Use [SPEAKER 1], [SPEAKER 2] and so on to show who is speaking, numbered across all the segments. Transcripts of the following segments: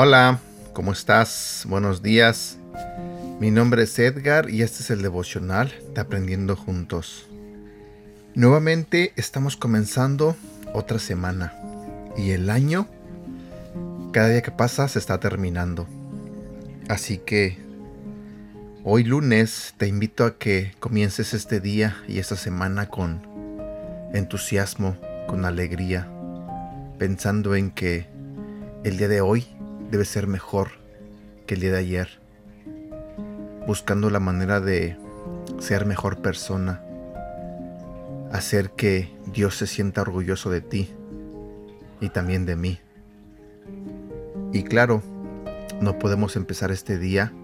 [SPEAKER 1] Hola, ¿cómo estás? Buenos días. Mi nombre es Edgar y este es el devocional de Aprendiendo Juntos. Nuevamente estamos comenzando otra semana y el año, cada día que pasa, se está terminando. Así que hoy lunes te invito a que comiences este día y esta semana con entusiasmo, con alegría, pensando en que el día de hoy debe ser mejor que el día de ayer, buscando la manera de ser mejor persona, hacer que Dios se sienta orgulloso de ti y también de mí. Y claro, no podemos empezar este día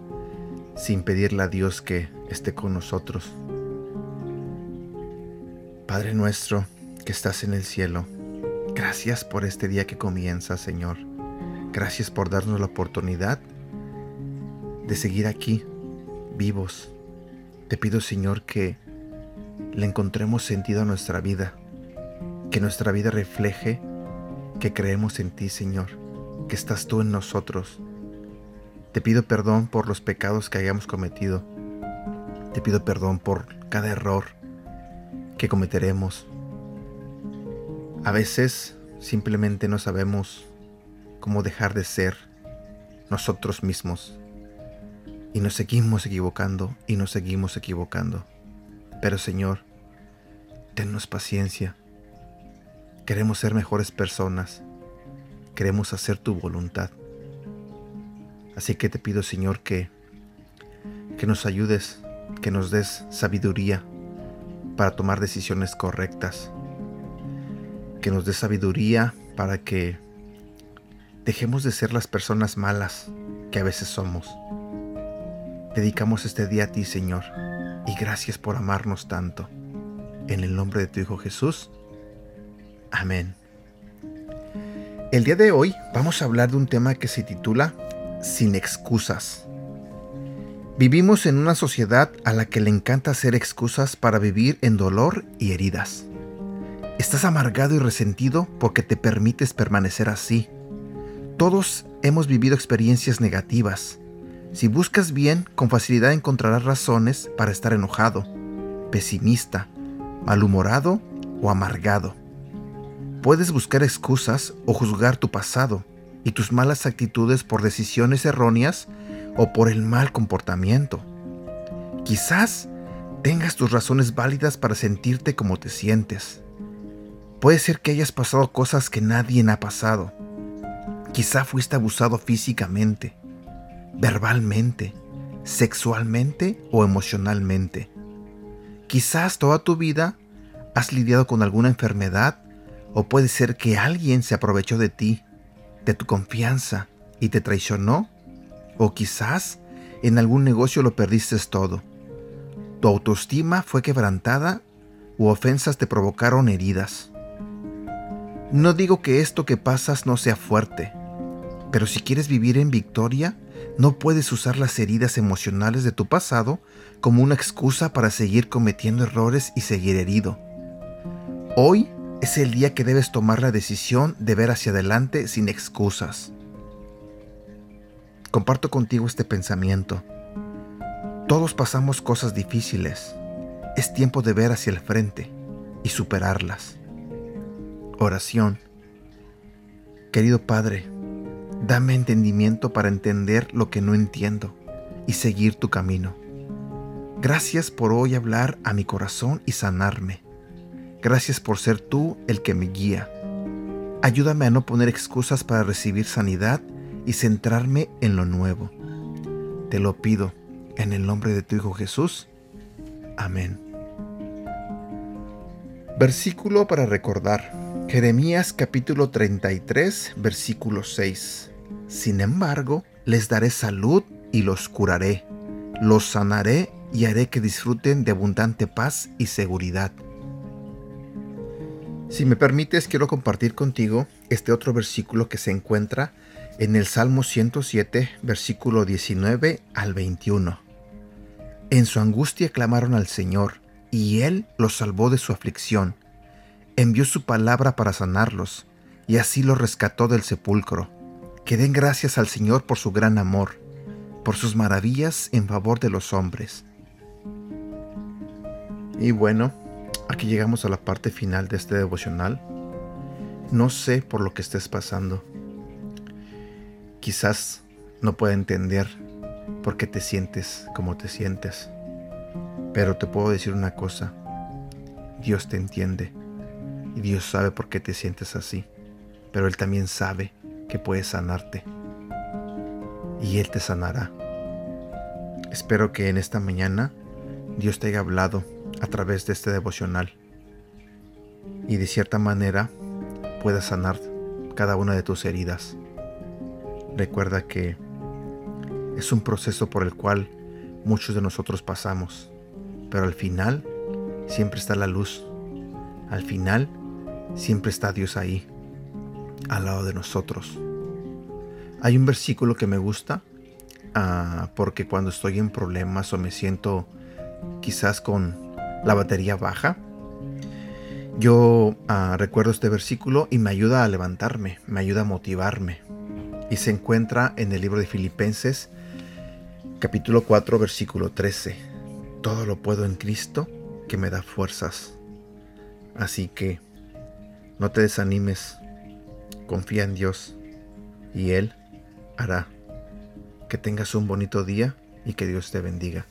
[SPEAKER 1] sin pedirle a Dios que esté con nosotros. Padre nuestro que estás en el cielo, gracias por este día que comienza, Señor. Gracias por darnos la oportunidad de seguir aquí, vivos. Te pido, Señor, que le encontremos sentido a nuestra vida, que nuestra vida refleje que creemos en ti, Señor, que estás tú en nosotros. Te pido perdón por los pecados que hayamos cometido. Te pido perdón por cada error que cometeremos. A veces simplemente no sabemos cómo dejar de ser nosotros mismos. Y nos seguimos equivocando y nos seguimos equivocando. Pero Señor, tennos paciencia. Queremos ser mejores personas. Queremos hacer tu voluntad. Así que te pido, Señor, que, que nos ayudes, que nos des sabiduría para tomar decisiones correctas. Que nos des sabiduría para que Dejemos de ser las personas malas que a veces somos. Dedicamos este día a ti, Señor, y gracias por amarnos tanto. En el nombre de tu Hijo Jesús. Amén. El día de hoy vamos a hablar de un tema que se titula Sin excusas. Vivimos en una sociedad a la que le encanta hacer excusas para vivir en dolor y heridas. Estás amargado y resentido porque te permites permanecer así todos hemos vivido experiencias negativas. Si buscas bien, con facilidad encontrarás razones para estar enojado, pesimista, malhumorado o amargado. Puedes buscar excusas o juzgar tu pasado y tus malas actitudes por decisiones erróneas o por el mal comportamiento. Quizás tengas tus razones válidas para sentirte como te sientes. Puede ser que hayas pasado cosas que nadie ha pasado Quizá fuiste abusado físicamente, verbalmente, sexualmente o emocionalmente. Quizás toda tu vida has lidiado con alguna enfermedad o puede ser que alguien se aprovechó de ti, de tu confianza y te traicionó. O quizás en algún negocio lo perdiste todo. Tu autoestima fue quebrantada u ofensas te provocaron heridas. No digo que esto que pasas no sea fuerte, pero si quieres vivir en victoria, no puedes usar las heridas emocionales de tu pasado como una excusa para seguir cometiendo errores y seguir herido. Hoy es el día que debes tomar la decisión de ver hacia adelante sin excusas. Comparto contigo este pensamiento. Todos pasamos cosas difíciles. Es tiempo de ver hacia el frente y superarlas. Oración. Querido Padre, Dame entendimiento para entender lo que no entiendo y seguir tu camino. Gracias por hoy hablar a mi corazón y sanarme. Gracias por ser tú el que me guía. Ayúdame a no poner excusas para recibir sanidad y centrarme en lo nuevo. Te lo pido en el nombre de tu Hijo Jesús. Amén. Versículo para recordar. Jeremías capítulo 33, versículo 6. Sin embargo, les daré salud y los curaré, los sanaré y haré que disfruten de abundante paz y seguridad. Si me permites, quiero compartir contigo este otro versículo que se encuentra en el Salmo 107, versículo 19 al 21. En su angustia clamaron al Señor, y Él los salvó de su aflicción. Envió su palabra para sanarlos, y así los rescató del sepulcro. Que den gracias al Señor por su gran amor, por sus maravillas en favor de los hombres. Y bueno, aquí llegamos a la parte final de este devocional. No sé por lo que estés pasando. Quizás no pueda entender por qué te sientes como te sientes. Pero te puedo decir una cosa. Dios te entiende. Y Dios sabe por qué te sientes así. Pero Él también sabe que puede sanarte. Y Él te sanará. Espero que en esta mañana Dios te haya hablado a través de este devocional. Y de cierta manera pueda sanar cada una de tus heridas. Recuerda que es un proceso por el cual muchos de nosotros pasamos, pero al final siempre está la luz. Al final siempre está Dios ahí, al lado de nosotros. Hay un versículo que me gusta ah, porque cuando estoy en problemas o me siento quizás con la batería baja, yo ah, recuerdo este versículo y me ayuda a levantarme, me ayuda a motivarme. Y se encuentra en el libro de Filipenses, capítulo 4, versículo 13. Todo lo puedo en Cristo que me da fuerzas. Así que no te desanimes, confía en Dios y Él hará que tengas un bonito día y que Dios te bendiga.